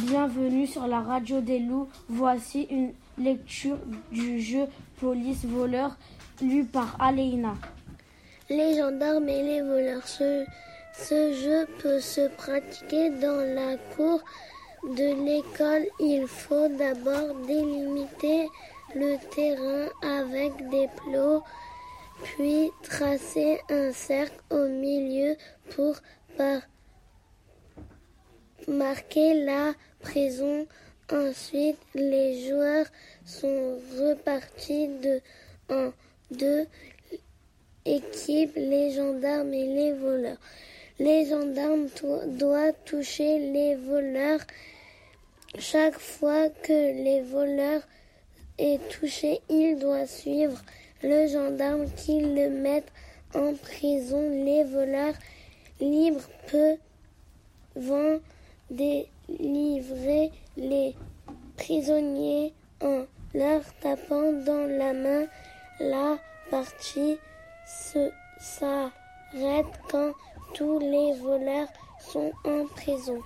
Bienvenue sur la radio des loups. Voici une lecture du jeu Police voleur lu par Aleina. Les gendarmes et les voleurs. Ce, ce jeu peut se pratiquer dans la cour de l'école. Il faut d'abord délimiter le terrain avec des plots, puis tracer un cercle au milieu pour par marquer la prison. Ensuite, les joueurs sont repartis en deux équipes, les gendarmes et les voleurs. Les gendarmes doivent toucher les voleurs chaque fois que les voleurs est touché, il doit suivre le gendarme qui le met en prison. Les voleurs libres peuvent délivrer les prisonniers en leur tapant dans la main. La partie s'arrête quand tous les voleurs sont en prison.